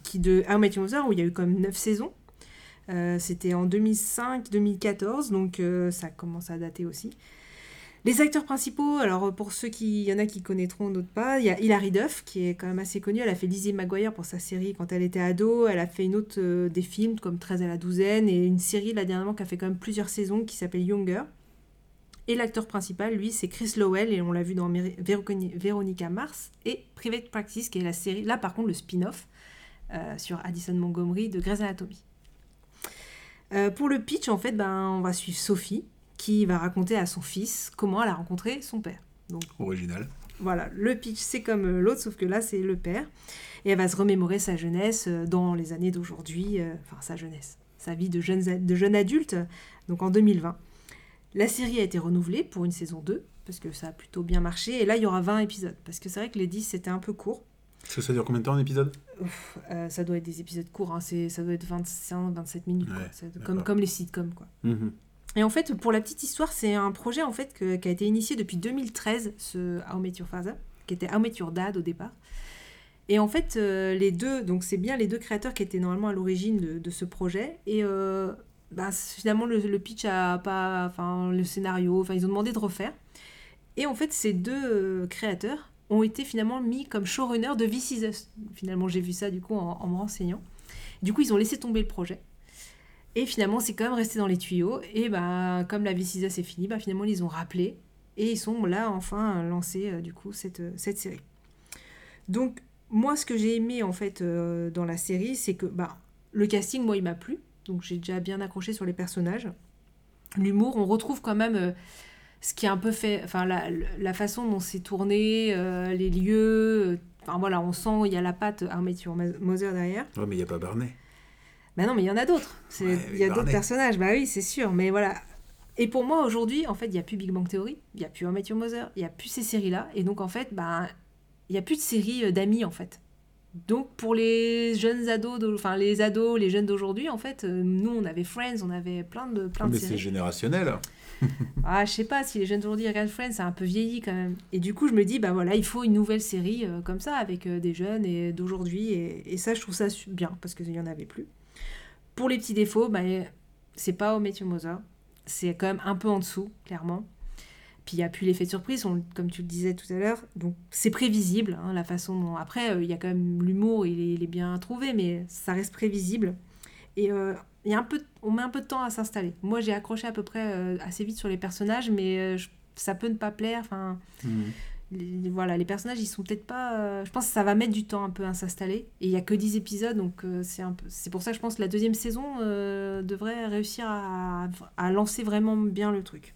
qui de How Met Your Mother, où il y a eu comme 9 saisons. Euh, C'était en 2005-2014, donc euh, ça commence à dater aussi. Les acteurs principaux, alors euh, pour ceux qui, il y en a qui connaîtront, d'autres pas, il y a Hilary Duff, qui est quand même assez connue. Elle a fait Lizzie McGuire pour sa série quand elle était ado. Elle a fait une autre des films comme 13 à la douzaine et une série là dernièrement qui a fait quand même plusieurs saisons qui s'appelle Younger. Et l'acteur principal, lui, c'est Chris Lowell, et on l'a vu dans Véroconi- Veronica Mars et Private Practice, qui est la série, là par contre le spin-off sur Addison Montgomery de Grey's Anatomy. Euh, pour le pitch, en fait, ben, on va suivre Sophie, qui va raconter à son fils comment elle a rencontré son père. Donc Original. voilà, le pitch, c'est comme l'autre, sauf que là, c'est le père. Et elle va se remémorer sa jeunesse euh, dans les années d'aujourd'hui, euh, enfin sa jeunesse, sa vie de jeune, de jeune adulte, donc en 2020. La série a été renouvelée pour une saison 2, parce que ça a plutôt bien marché. Et là, il y aura 20 épisodes, parce que c'est vrai que les 10, c'était un peu court. Que ça dure combien de temps un épisode? Ouf, euh, ça doit être des épisodes courts, hein, c'est- ça doit être 25-27 minutes, quoi. Ouais, C'est d'accord. comme, comme les sitcoms. Quoi. Mhm. Et en fait, pour la petite histoire, c'est un projet en fait que- qui a été initié depuis 2013, ce How Met Your Father, qui était How Met Your Dad au départ. Et en fait, euh, les deux, donc c'est bien les deux créateurs qui étaient normalement à l'origine de, de ce projet. Et euh, bah, finalement, le, le pitch a pas, enfin le scénario, enfin ils ont demandé de refaire. Et en fait, ces deux créateurs ont été finalement mis comme showrunner de This Is Us. Finalement, j'ai vu ça du coup en, me renseignant. Du coup, ils ont laissé tomber le projet. Et finalement, c'est quand même resté dans les tuyaux. Et bah, comme la This Is Us est finie, bah, finalement, ils ont rappelé. Et ils sont là, enfin, lancé du coup cette, cette série. Donc, moi, ce que j'ai aimé en fait euh, dans la série, c'est que bah, le casting, moi, il m'a plu. Donc, j'ai déjà bien accroché sur les personnages. L'humour, on retrouve quand même euh, ce qui est un peu fait, enfin, la, la façon dont c'est tourné, euh, les lieux. euh, Enfin, voilà, on sent, il y a la patte Met Your Mother derrière. Ouais, mais il n'y a pas Barney. Bah non, mais il y en a d'autres. Ouais, Il y a d'autres personnages, bah oui, c'est sûr. Mais voilà. Et pour moi, aujourd'hui, en fait, il n'y a plus Big Bang Theory, il n'y a plus Met Your Mother, il n'y a plus ces séries-là. Et donc, en fait, bah, il n'y a plus de séries euh, d'amis, en fait. Donc, pour les jeunes ados, enfin, les ados, les jeunes d'aujourd'hui, en fait, nous, on avait Friends, on avait plein de, plein de mais c'est générationnel. [laughs] Ah, je sais pas, si les jeunes d'aujourd'hui regardent Friends, c'est un peu vieilli quand même. Et du coup, je me dis, bah voilà, il faut une nouvelle série euh, comme ça, avec euh, des jeunes et d'aujourd'hui. Et, ça, je trouve ça bien, parce qu'il n'y en avait plus. Pour les petits défauts, bah, c'est pas au Mother. C'est quand même un peu en dessous, clairement. Puis il n'y a plus l'effet de surprise, comme tu le disais tout à l'heure. Donc c'est prévisible, hein, la façon dont. Après, euh, il y a quand même l'humour, il il est bien trouvé, mais ça reste prévisible. Et il y a un peu, on met un peu de temps à s'installer. Moi, j'ai accroché à peu près euh, assez vite sur les personnages, mais euh, je- ça peut ne pas plaire. Enfin, Mhm. les, voilà, les personnages, ils sont peut-être pas. euh, je pense que ça va mettre du temps un peu à s'installer. Et il y a que 10 épisodes, donc c'est un peu. C'est pour ça que je pense que la deuxième saison devrait réussir à, à lancer vraiment bien le truc.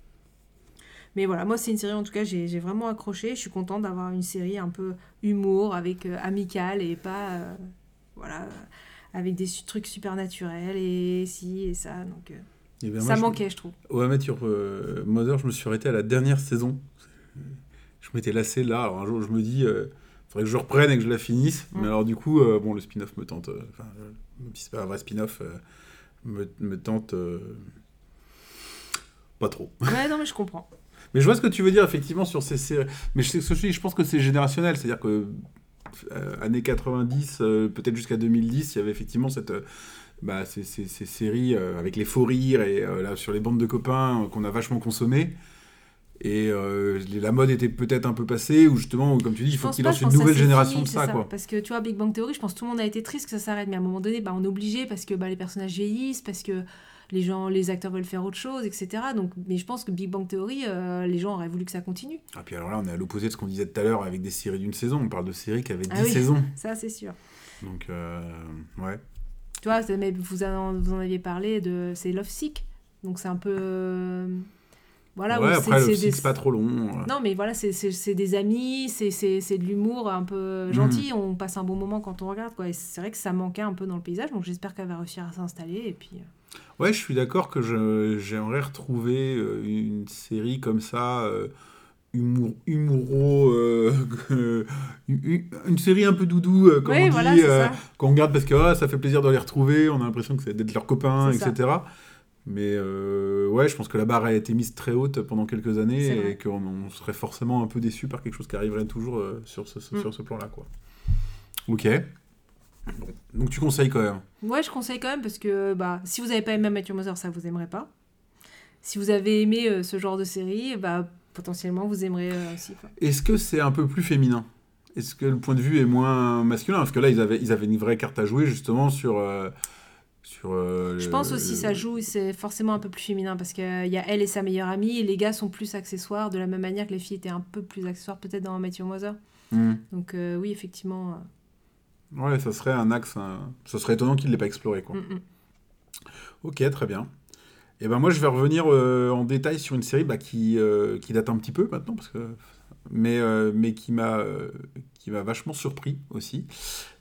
Mais voilà, moi c'est une série en tout cas, j'ai j'ai vraiment accroché. Je suis contente d'avoir une série un peu humour, avec euh, amical et pas voilà avec des trucs super naturels et ci et ça. Donc euh, Eh moi, ça je- manquait, je trouve. I Met Your euh, Mother, je me suis arrêté à la dernière saison. Je m'étais lassé là. Alors un jour, je me dis, il faudrait que je reprenne et que je la finisse. Mm. Mais alors, du coup, euh, bon, le spin-off me tente. euh, Enfin, euh, même si c'est pas un vrai spin-off, euh, me, me tente euh, pas trop. [laughs] Ouais, non mais je comprends. Mais je vois ce que tu veux dire, effectivement, sur ces séries. Mais je sais ce que je dis, je pense que c'est générationnel. C'est-à-dire que euh, années 90, euh, peut-être jusqu'à 2010, il y avait effectivement cette, euh, bah, ces, ces- ces séries euh, avec les faux rires et euh, là, sur les bandes de copains euh, qu'on a vachement consommé. Et euh, la mode était peut-être un peu passée, ou justement, comme tu dis, il faut qu'il lance une nouvelle génération fini, de ça, quoi. Parce que tu vois, Big Bang Theory, je pense que tout le monde a été triste que ça s'arrête, mais à un moment donné, bah, on est obligé parce que bah, les personnages vieillissent, parce que les gens, les acteurs veulent faire autre chose, etc. Donc, mais je pense que Big Bang Theory, euh, les gens auraient voulu que ça continue. Et puis alors là, on est à l'opposé de ce qu'on disait tout à l'heure avec des séries d'une saison. On parle de séries qui avaient 10 Ah oui. saisons. Ça, c'est sûr. Donc, euh, ouais. Tu vois, mais vous en, vous en aviez parlé de. C'est Love Sick. Donc, c'est un peu. euh, Voilà, ouais, après, c'est site, des- c'est pas trop long. Non, mais voilà, c'est- des amis, c'est de l'humour un peu gentil, on passe un bon moment quand on regarde, quoi. C'est vrai que ça manquait un peu dans le paysage, donc j'espère qu'elle va réussir à s'installer, et puis... Ouais, je suis d'accord que je- j'aimerais retrouver euh, une série comme ça, euh, humour, euh, [laughs] que- une, une série un peu doudou, euh, comme Oui, on voilà, dit, c'est euh, ça. qu'on regarde parce que ah, ça fait plaisir de les retrouver, on a l'impression que c'est d'être leurs copains, C'est ça. etc. Mais euh, ouais, je pense que la barre a été mise très haute pendant quelques années et vrai. qu'on on serait forcément un peu déçu par quelque chose qui arriverait toujours euh, sur ce, ce- Mm. sur ce plan-là, quoi. Ok. Bon. Donc tu conseilles quand même. Ouais, je conseille quand même, parce que bah, si vous n'avez pas aimé Matthew Mother, ça vous aimerez pas. Si vous avez aimé euh, ce genre de série, bah, potentiellement vous aimerez euh, aussi. Est-ce que c'est un peu plus féminin? Est-ce que le point de vue est moins masculin? Parce que là, ils avaient, ils avaient une vraie carte à jouer justement sur. euh, sur Je pense aussi le- ça joue, c'est forcément un peu plus féminin, parce qu'il y a elle et sa meilleure amie, et les gars sont plus accessoires, de la même manière que les filles étaient un peu plus accessoires peut-être dans Matthew Mother. Hmm. Donc oui, effectivement... Ouais, ça serait un axe. Ça serait étonnant qu'il ne l'ait pas exploré. Quoi. mm, mm. Ok, très bien. Et ben moi, je vais revenir euh, en détail sur une série bah, qui, euh, qui date un petit peu maintenant, parce que... mais, euh, mais qui m'a qui m'a vachement surpris aussi.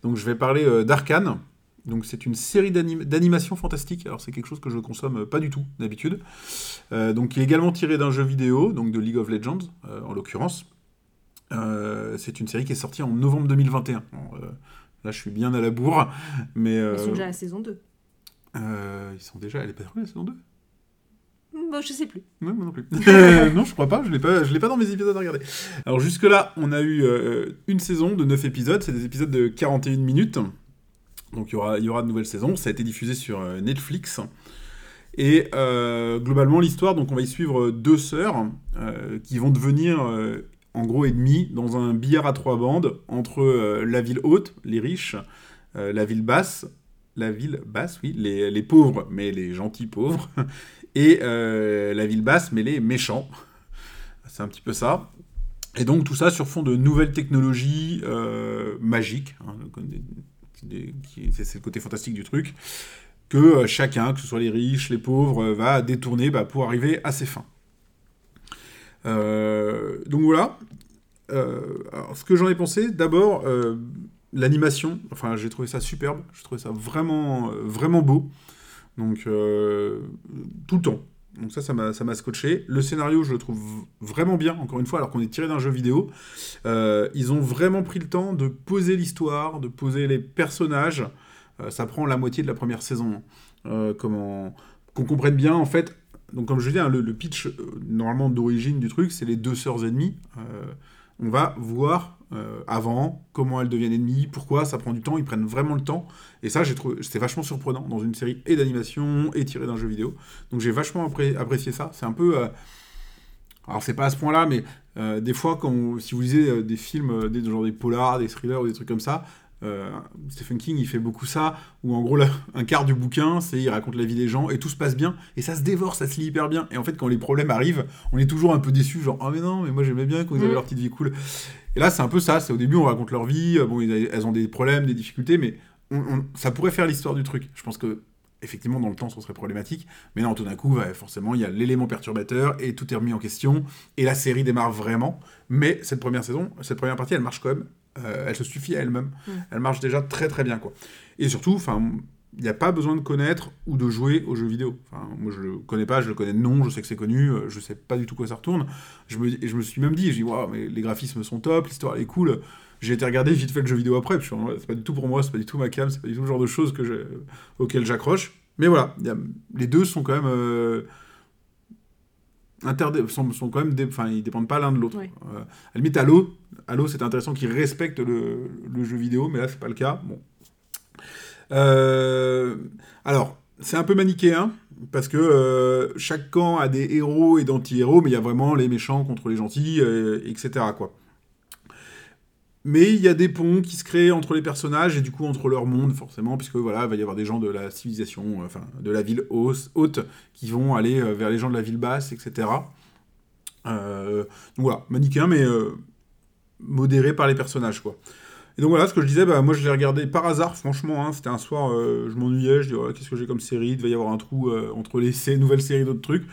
Donc je vais parler d'Arcane. Donc c'est une série d'anim- d'animation fantastique. Alors c'est quelque chose que je consomme pas du tout d'habitude. Euh, donc qui est également tiré d'un jeu vidéo, donc de League of Legends euh, en l'occurrence. Euh, c'est une série qui est sortie en novembre 2021. Bon, euh, là je suis bien à la bourre, mais euh, Ils sont déjà à la saison 2. euh, ils sont déjà. Elle est pas la saison 2 Mm, Bon, je sais plus. Ouais, moi non plus. Euh, [laughs] [laughs] non, je crois pas, je l'ai pas, je l'ai pas dans mes épisodes à regarder. Alors jusque-là, on a eu euh, une saison de 9 épisodes, c'est des épisodes de 41 minutes. Donc il y aura, il y aura de nouvelles saisons, ça a été diffusé sur euh, Netflix. Et euh, globalement, l'histoire, donc on va y suivre deux sœurs euh, qui vont devenir euh, en gros ennemies dans un billard à trois bandes entre euh, la ville haute, les riches, euh, la ville basse, la ville basse, oui, les, les pauvres, mais les gentils pauvres, [laughs] et euh, la ville basse, mais les méchants. C'est un petit peu ça. Et donc tout ça sur fond de nouvelles technologies magiques. hein, c'est le côté fantastique du truc. Que chacun, que ce soit les riches, les pauvres, va détourner bah, pour arriver à ses fins. Euh, donc voilà. Euh, ce que j'en ai pensé, d'abord, euh, l'animation. Enfin, j'ai trouvé ça superbe. J'ai trouvé ça vraiment, vraiment beau. Donc, tout le temps. Donc ça, ça m'a scotché. Le scénario, je le trouve vraiment bien, encore une fois, alors qu'on est tiré d'un jeu vidéo. Ils ont vraiment pris le temps de poser l'histoire, de poser les personnages. Ça prend la moitié de la première saison. Euh, comment qu'on comprenne bien, en fait. Donc comme je dis, hein, le, pitch, euh, normalement d'origine du truc, c'est les deux sœurs ennemies. Euh, on va voir euh, avant comment elles deviennent ennemies, pourquoi, ça prend du temps, ils prennent vraiment le temps. Et ça, j'ai trouvé, c'était vachement surprenant dans une série et d'animation et tiré d'un jeu vidéo. Donc j'ai vachement appré- apprécié ça. C'est un peu. alors c'est pas à ce point-là, mais des fois, quand si vous lisez des films, des, genre des polars, des thrillers ou des trucs comme ça, euh, Stephen King, il fait beaucoup ça, où en gros, là, [laughs] un quart du bouquin, c'est il raconte la vie des gens et tout se passe bien, et ça se dévore, ça se lit hyper bien. Et en fait, quand les problèmes arrivent, on est toujours un peu déçu, genre, ah mais non, mais moi j'aimais bien quand ils avaient Mm. leur petite vie cool. Et là, c'est un peu ça, c'est au début, on raconte leur vie, euh, bon, elles ont des problèmes, des difficultés, mais on- on- ça pourrait faire l'histoire du truc. Je pense que effectivement, dans le temps, ce serait problématique. Mais non, tout d'un coup, ouais, forcément, il y a l'élément perturbateur et tout est remis en question. Et la série démarre vraiment. Mais cette première saison, cette première partie, elle marche quand même. Euh, elle se suffit à elle-même. Mm. Elle marche déjà très très bien, quoi. Et surtout, enfin, il n'y a pas besoin de connaître ou de jouer aux jeux vidéo. Enfin, moi, je le connais pas, je le connais de nom, je sais que c'est connu, euh, je sais pas du tout quoi ça retourne. Je me, et je me suis même dit, je dis, waouh, mais les graphismes sont top, l'histoire elle est cool. J'ai été regarder vite fait le jeu vidéo après, puis c'est pas du tout pour moi, c'est pas du tout ma cam, c'est pas du tout le genre de choses que je, auquel j'accroche. Mais voilà, a- les deux sont quand même euh, interdé- sont, sont quand même, enfin, ils dépendent pas l'un de l'autre. Euh, à la limite, Halo, Halo, c'était intéressant qu'ils respectent le, le jeu vidéo, mais là, c'est pas le cas. Bon. Euh, alors, c'est un peu manichéen, parce que euh, chaque camp a des héros et d'anti-héros, mais il y a vraiment les méchants contre les gentils, euh, etc. Quoi. Mais il y a des ponts qui se créent entre les personnages et du coup entre leur monde, forcément, puisque voilà, il va y avoir des gens de la civilisation, euh, enfin de la ville haute, qui vont aller euh, vers les gens de la ville basse, etc. Euh, donc voilà, manichéen, mais modéré par les personnages, quoi. Et donc voilà, ce que je disais, bah, moi je l'ai regardé par hasard, franchement, hein, c'était un soir, je m'ennuyais, je dis, ouais, qu'est-ce que j'ai comme série, il devait y avoir un trou entre les [laughs] nouvelles séries d'autres trucs.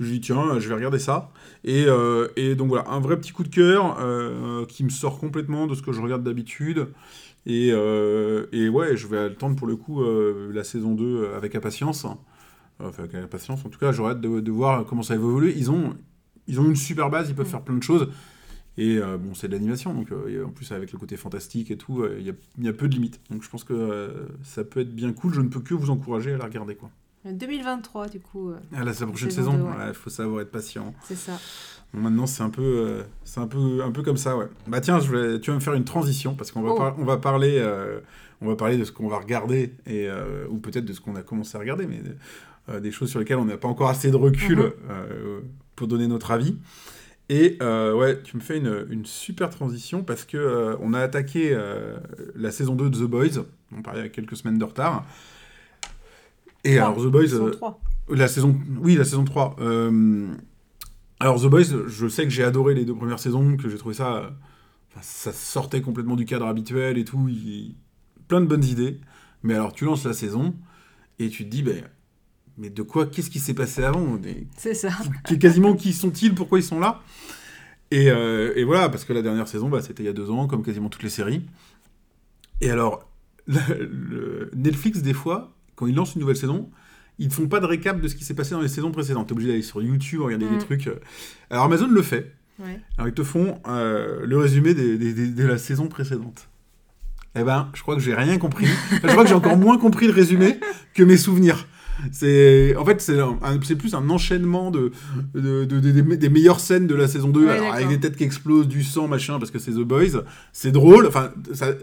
Je dis, tiens, euh, je vais regarder ça. Et, euh, et donc voilà, un vrai petit coup de cœur euh, qui me sort complètement de ce que je regarde d'habitude. Et, euh, et ouais, je vais attendre pour le coup la saison 2 avec impatience. Enfin, avec impatience, en tout cas, j'aurais hâte de, de voir comment ça va évoluer. Ils ont, ils ont une super base, ils peuvent faire plein de choses. Et euh, bon, c'est de l'animation, donc euh, en plus avec le côté fantastique et tout, euh, il y, y a peu de limites. Donc je pense que ça peut être bien cool. Je ne peux que vous encourager à la regarder. quoi. 2023, du coup, euh, Ah, là, c'est la prochaine Saison ouais. Il faut savoir être patient. c'est ça. Bon, maintenant, c'est un peu, euh, c'est un peu, un peu comme ça, ouais. Bah tiens, je tu vas me faire une transition parce qu'on va, Oh. par- on va parler, euh, on va parler de ce qu'on va regarder et euh, ou peut-être de ce qu'on a commencé à regarder, mais des choses sur lesquelles on n'a pas encore assez de recul euh, pour donner notre avis. Et ouais, tu me fais une, une super transition parce que on a attaqué la saison 2 de The Boys. On parlait avec quelques semaines de retard. Et alors The Boys, Saison euh, 3. la saison, oui, la saison 3. Euh, alors, The Boys, je sais que j'ai adoré les deux premières saisons, que j'ai trouvé ça. euh, ça sortait complètement du cadre habituel et tout. il- plein de bonnes idées. Mais alors, tu lances la saison et tu te dis, ben, mais de quoi Qu'est-ce qui s'est passé avant? C'est ça. qui- Quasiment qui sont-ils? Pourquoi ils sont là? Et, euh, et voilà, parce que la dernière saison, bah, c'était il y a deux ans, comme quasiment toutes les séries. Et alors, [laughs] le- le- Netflix, des fois, quand ils lancent une nouvelle saison, ils ne font pas de récap de ce qui s'est passé dans les saisons précédentes. T'es obligé d'aller sur YouTube, regarder Mm. des trucs. euh. Alors Amazon le fait. Ouais. Alors ils te font euh, le résumé des- des- des- de la saison précédente. Eh ben, je crois que j'ai rien compris. Enfin, je crois que j'ai encore moins compris le résumé que mes souvenirs. C'est, en fait, c'est, plus un enchaînement de, de- de- de- des, meilleures scènes de la saison 2, Ouais, alors, avec des têtes qui explosent, du sang, machin, parce que c'est The Boys. C'est drôle, enfin, ça,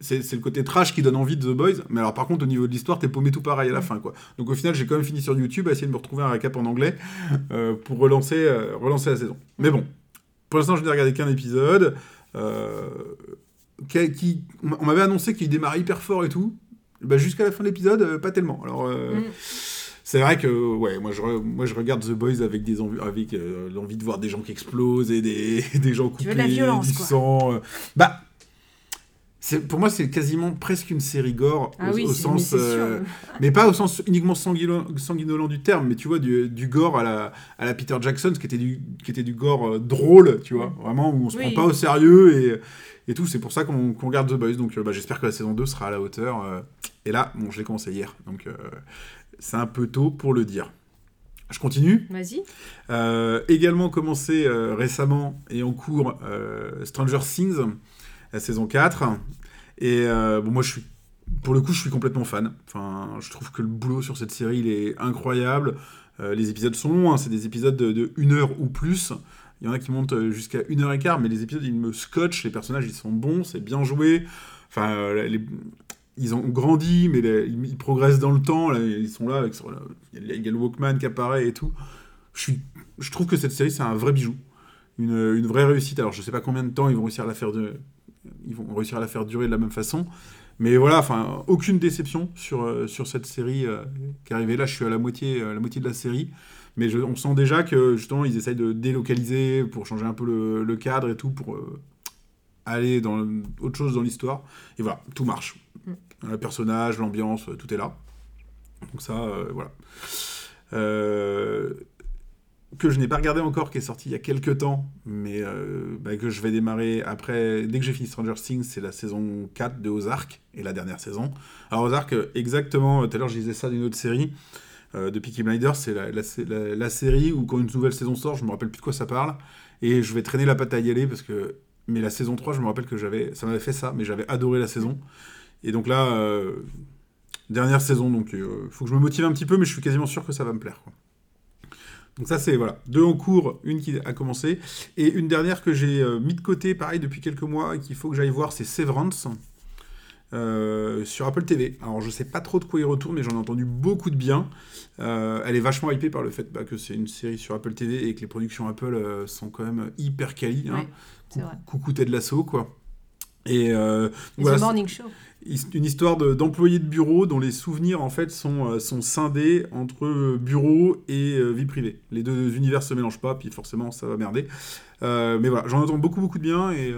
c'est, le côté trash qui donne envie de The Boys, mais alors par contre, au niveau de l'histoire, t'es paumé tout pareil à la fin, quoi. Donc au final, j'ai quand même fini sur YouTube à essayer de me retrouver un récap en anglais euh, pour relancer, euh, relancer la saison. Mais bon, pour l'instant, je n'ai regardé qu'un épisode. euh, qui, qui- on m'avait annoncé qu'il démarrait hyper fort et tout. Bah, Jusqu'à la fin de l'épisode, pas tellement. Alors, Mm. c'est vrai que ouais, moi, je, moi, je regarde The Boys avec, des avec l'envie de voir des gens qui explosent et des, [laughs] des gens coupés, Tu veux de la violence, du quoi. sang. Bah, pour moi, c'est quasiment presque une série gore Ah au, oui, au c'est- sens. mais euh, mais pas au sens uniquement sanguinolent, sanguinolent du terme, mais tu vois, du, du gore à la, à la Peter Jackson, ce qui était du, qui était du gore euh, drôle, tu vois, vraiment, où on se Oui. prend pas au sérieux et, et tout. C'est pour ça qu'on regarde The Boys. Donc euh, bah, j'espère que la saison 2 sera à la hauteur. et là, bon, je l'ai commencé hier, donc c'est un peu tôt pour le dire. Je continue. Vas-y. Également commencé récemment et en cours Stranger Things, la saison 4. Et euh, bon, moi, je suis, pour le coup, je suis complètement fan. Enfin, je trouve que le boulot sur cette série, il est incroyable. Euh, les épisodes sont longs, hein, c'est des épisodes de, de une heure ou plus. Il y en a qui montent euh, jusqu'à une heure et quart, mais les épisodes, ils me scotchent. Les personnages, ils sont bons, c'est bien joué. Enfin, ils ont grandi, mais ils, progressent dans le temps. ils sont là, avec, il y a- le Walkman qui apparaît et tout. Je, suis, je trouve que cette série, c'est un vrai bijou. Une, une vraie réussite. Alors, je sais pas combien de temps ils vont réussir à la faire, de, ils vont réussir à la faire durer de la même façon. Mais voilà, enfin, aucune déception sur, euh, sur cette série euh, qui est arrivée. Là, je suis à la moitié, euh, la moitié de la série. Mais je- on sent déjà que, justement, ils essayent de délocaliser pour changer un peu le, le cadre et tout, pour euh, aller dans autre chose dans l'histoire. Et voilà, tout marche. Le personnage, l'ambiance, tout est là. Donc ça, euh, voilà. Euh, que je n'ai pas regardé encore, qui est sorti il y a quelques temps, mais euh, bah, que je vais démarrer après, dès que j'ai fini Stranger Things, c'est la saison 4 de Ozark, et la dernière saison. Alors Ozark, euh, exactement, tout à l'heure je disais ça d'une autre série, euh, de Peaky Blinders, c'est la, série où quand une nouvelle saison sort, je me rappelle plus de quoi ça parle, et je vais traîner la patte à y aller, parce que... Mais la saison 3, je me rappelle que j'avais... Ça m'avait fait ça, mais j'avais adoré la saison. Et donc là, euh, dernière saison, donc il faut que je me motive un petit peu, mais je suis quasiment sûr que ça va me plaire. Donc ça c'est voilà, deux en cours, une qui a commencé et une dernière que j'ai euh, mis de côté pareil depuis quelques mois et qu'il faut que j'aille voir, c'est Severance. euh, sur Apple TV. Alors je sais pas trop de quoi il retourne, mais j'en ai entendu beaucoup de bien. Euh, elle est vachement hypée par le fait bah, que c'est une série sur Apple TV et que les productions Apple sont quand même hyper quali. hein. Ouais, Coucou- vrai. Coucou Ted Lasso, quoi. Et euh, voilà, Morning Show. une histoire de- d'employés de, bureau dont les souvenirs en fait sont, euh, sont scindés entre euh, bureau et euh, vie privée. Les deux univers se mélangent pas, puis forcément ça va merder. Euh, mais voilà, j'en entends beaucoup beaucoup de bien et,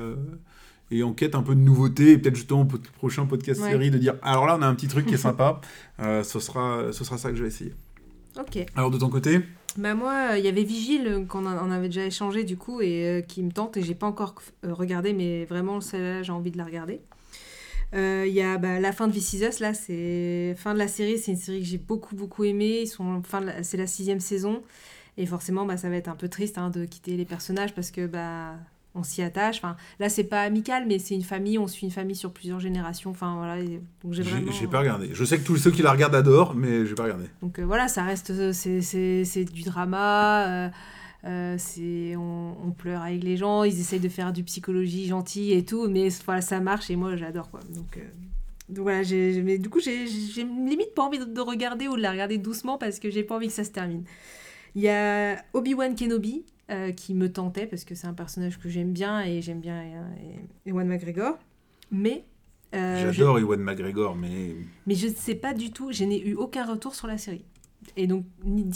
et en quête un peu de nouveauté, et peut-être justement au prochain podcast Ouais. série de dire alors là on a un petit truc qui est [laughs] sympa, ce, sera, ce sera ça que je vais essayer. Ok. Alors de ton côté? Bah moi, euh, il y avait Vigile euh, qu'on en- avait déjà échangé du coup et euh, qui me tente et j'ai pas encore regardé mais vraiment celle-là j'ai envie de la regarder. Il y a bah, la fin de This là c'est fin de la série, c'est une série que j'ai beaucoup beaucoup aimée. Ils sont la- c'est la sixième saison et forcément bah, ça va être un peu triste hein, de quitter les personnages parce que bah on s'y attache. Enfin là c'est pas amical mais c'est une famille, on suit une famille sur plusieurs générations. Enfin voilà donc j'ai J'ai vraiment. j'ai pas regardé. Je sais que tous ceux qui la regardent adorent, mais j'ai pas regardé. Donc euh, voilà, ça reste, euh, c'est- c'est c'est du drama, euh, euh, c'est on, on pleure avec les gens, ils essayent de faire du psychologie gentil et tout, mais voilà, ça marche et moi j'adore quoi. Donc, donc voilà, mais du coup j'ai j'ai limite pas envie de, de regarder ou de la regarder doucement parce que j'ai pas envie que ça se termine. Il y a Obi-Wan Kenobi euh, qui me tentait parce que c'est un personnage que j'aime bien et j'aime bien euh, Ewan McGregor, mais euh, J'adore Ewan McGregor, mais mais je ne sais pas du tout, je n'ai eu aucun retour sur la série. Et donc,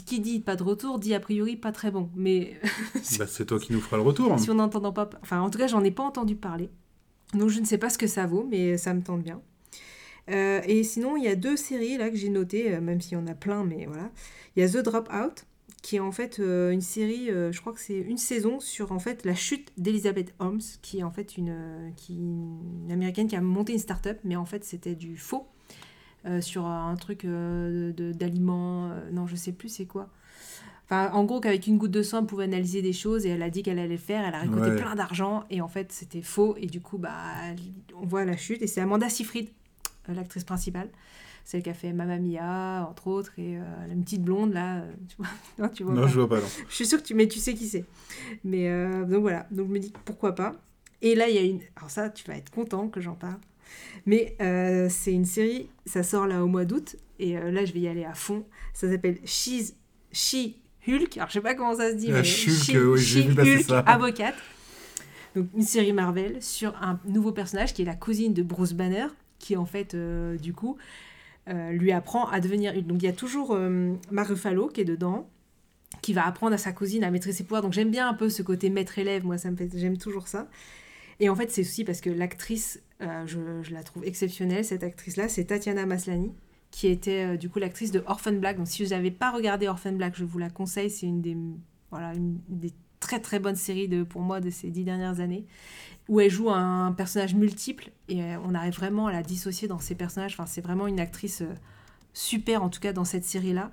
qui dit pas de retour, dit a priori pas très bon. Mais [laughs] bah, c'est toi qui nous feras le retour. si on n'entend pas... Enfin, en tout cas, j'en ai pas entendu parler. Donc, je ne sais pas ce que ça vaut, mais ça me tente bien. Euh, et sinon, il y a deux séries là que j'ai notées, euh, même s'il y en a plein, mais voilà. Il y a The Dropout, qui est en fait euh, une série, euh, je crois que c'est une saison sur en fait la chute d'Elizabeth Holmes, qui est en fait une, euh, qui, une américaine qui a monté une start-up, mais en fait c'était du faux sur un truc de- d'aliments, non je sais plus c'est quoi. Enfin, en gros, qu'avec une goutte de sang, elle pouvait analyser des choses et elle a dit qu'elle allait le faire. Elle a récolté Ouais. plein d'argent et en fait, c'était faux. Et du coup, bah, on voit la chute. Et c'est Amanda Seyfried, l'actrice principale, celle qui a fait Mamma Mia, entre autres, et euh, la petite blonde là. euh, Tu vois, [laughs] non, tu vois Non, pas. je vois pas. Non. Je suis sûre que tu, mais tu sais qui c'est. Mais euh, donc voilà, donc je me dis pourquoi pas. Et là, il y a une. Alors ça, tu vas être content que j'en parle. Mais euh, c'est une série, ça sort là au mois d'août, et euh, là, je vais y aller à fond. Ça s'appelle She's She Hulk. Alors je sais pas comment ça se dit, Ah, mais Shulk, She- oui, She vu Hulk, ça. avocate. Donc une série Marvel sur un nouveau personnage qui est la cousine de Bruce Banner, qui en fait, euh, du coup, euh, lui apprend à devenir Hulk. Donc il y a toujours euh, Mark Ruffalo qui est dedans qui va apprendre à sa cousine à maîtriser ses pouvoirs. Donc j'aime bien un peu ce côté maître-élève, moi ça me j'aime toujours ça. Et en fait c'est aussi parce que l'actrice, je, la trouve exceptionnelle, cette actrice-là, c'est Tatiana Maslany, qui était du coup l'actrice de Orphan Black. Donc si vous n'avez pas regardé Orphan Black, je vous la conseille, c'est une des, voilà, une des très très bonnes séries de, pour moi de ces dix dernières années, où elle joue un personnage multiple et euh, on arrive vraiment à la dissocier dans ses personnages. Enfin c'est vraiment une actrice euh, super en tout cas dans cette série-là.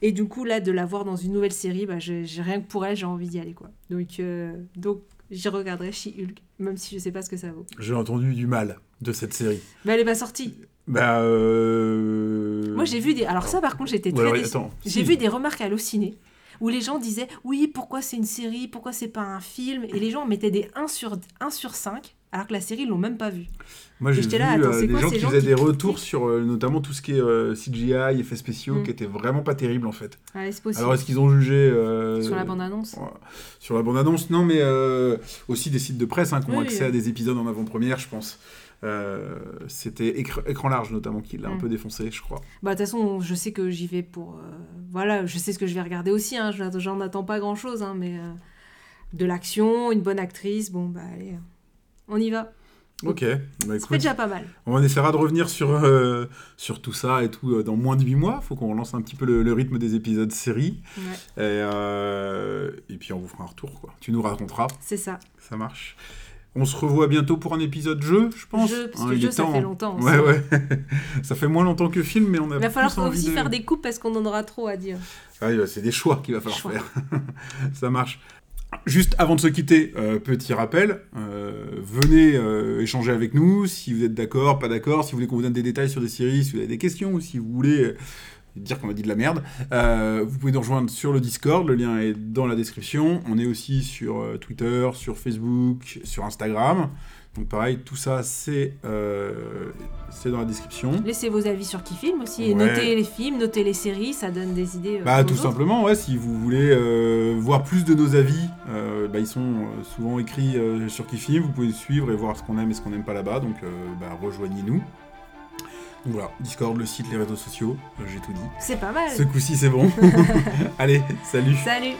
Et du coup, là, de la voir dans une nouvelle série, bah, j'ai rien que pour elle, j'ai envie d'y aller. quoi. Donc, euh, donc j'y regarderai She-Hulk, même si je sais pas ce que ça vaut. J'ai entendu du mal de cette série. Mais elle est pas sortie. Bah, euh... Moi, j'ai vu des. Alors, ça, par contre, j'étais très ouais, J'ai si. vu des remarques hallucinées où les gens disaient Oui, pourquoi c'est une série Pourquoi c'est pas un film? Et les gens mettaient des 1 sur, 1 sur 5, alors que la série, ils l'ont même pas vu. Moi, j'ai j'étais vu là, attends, euh, des quoi gens qui gens faisaient qui des retours sur euh, notamment tout ce qui est euh, CGI, effets spéciaux, Mm. qui étaient vraiment pas terribles en fait. Ah, possible. Alors, est-ce qu'ils ont jugé euh, Sur la bande-annonce? Sur la bande-annonce, non, mais aussi des sites de presse hein, qui ont Oui, accès oui. à des épisodes en avant-première, je pense. Euh, C'était écr- écran large notamment qui l'a un Mm. peu défoncé, je crois. Bah, de toute façon, je sais que j'y vais pour. euh, Voilà, je sais ce que je vais regarder aussi. Hein, j'en attends pas grand chose, hein, mais euh, de l'action, une bonne actrice, bon, bah, allez, on y va. Ok, bah, écoute, déjà pas mal. on essaiera de revenir sur, euh, sur tout ça et tout euh, dans moins de 8 mois. Faut qu'on relance un petit peu le, le rythme des épisodes série. Ouais, Et, euh, et puis on vous fera un retour, quoi. Tu nous raconteras, c'est ça. ça marche. On se revoit bientôt pour un épisode jeu, je pense. Jeu, parce que jeu, ça temps, fait hein. longtemps. Ouais, ouais. [laughs] ça fait moins longtemps que film, mais on a Il va falloir envie aussi de... faire des coupes parce qu'on en aura trop à dire. Ah bah, c'est des choix qu'il va falloir Choix. faire. [laughs] ça marche. Juste avant de se quitter, euh, petit rappel, euh, venez euh, échanger avec nous si vous êtes d'accord, pas d'accord, si vous voulez qu'on vous donne des détails sur des séries, si vous avez des questions, ou si vous voulez dire qu'on a dit de la merde. Euh, vous pouvez nous rejoindre sur le Discord, le lien est dans la description. On est aussi sur euh, Twitter, sur Facebook, sur Instagram. Donc pareil, tout ça c'est euh, dans la description. Laissez vos avis sur qui filme aussi, et Ouais. notez les films, notez les séries, ça donne des idées. euh, Bah tout autres. simplement, ouais, si vous voulez euh, voir plus de nos avis, bah, ils sont souvent écrits sur Kifim, vous pouvez nous suivre et voir ce qu'on aime et ce qu'on n'aime pas là-bas, donc bah, rejoignez-nous. Voilà, Discord, le site, les réseaux sociaux, euh, j'ai tout dit. C'est pas mal. Ce coup-ci c'est bon. [laughs] Allez, salut Salut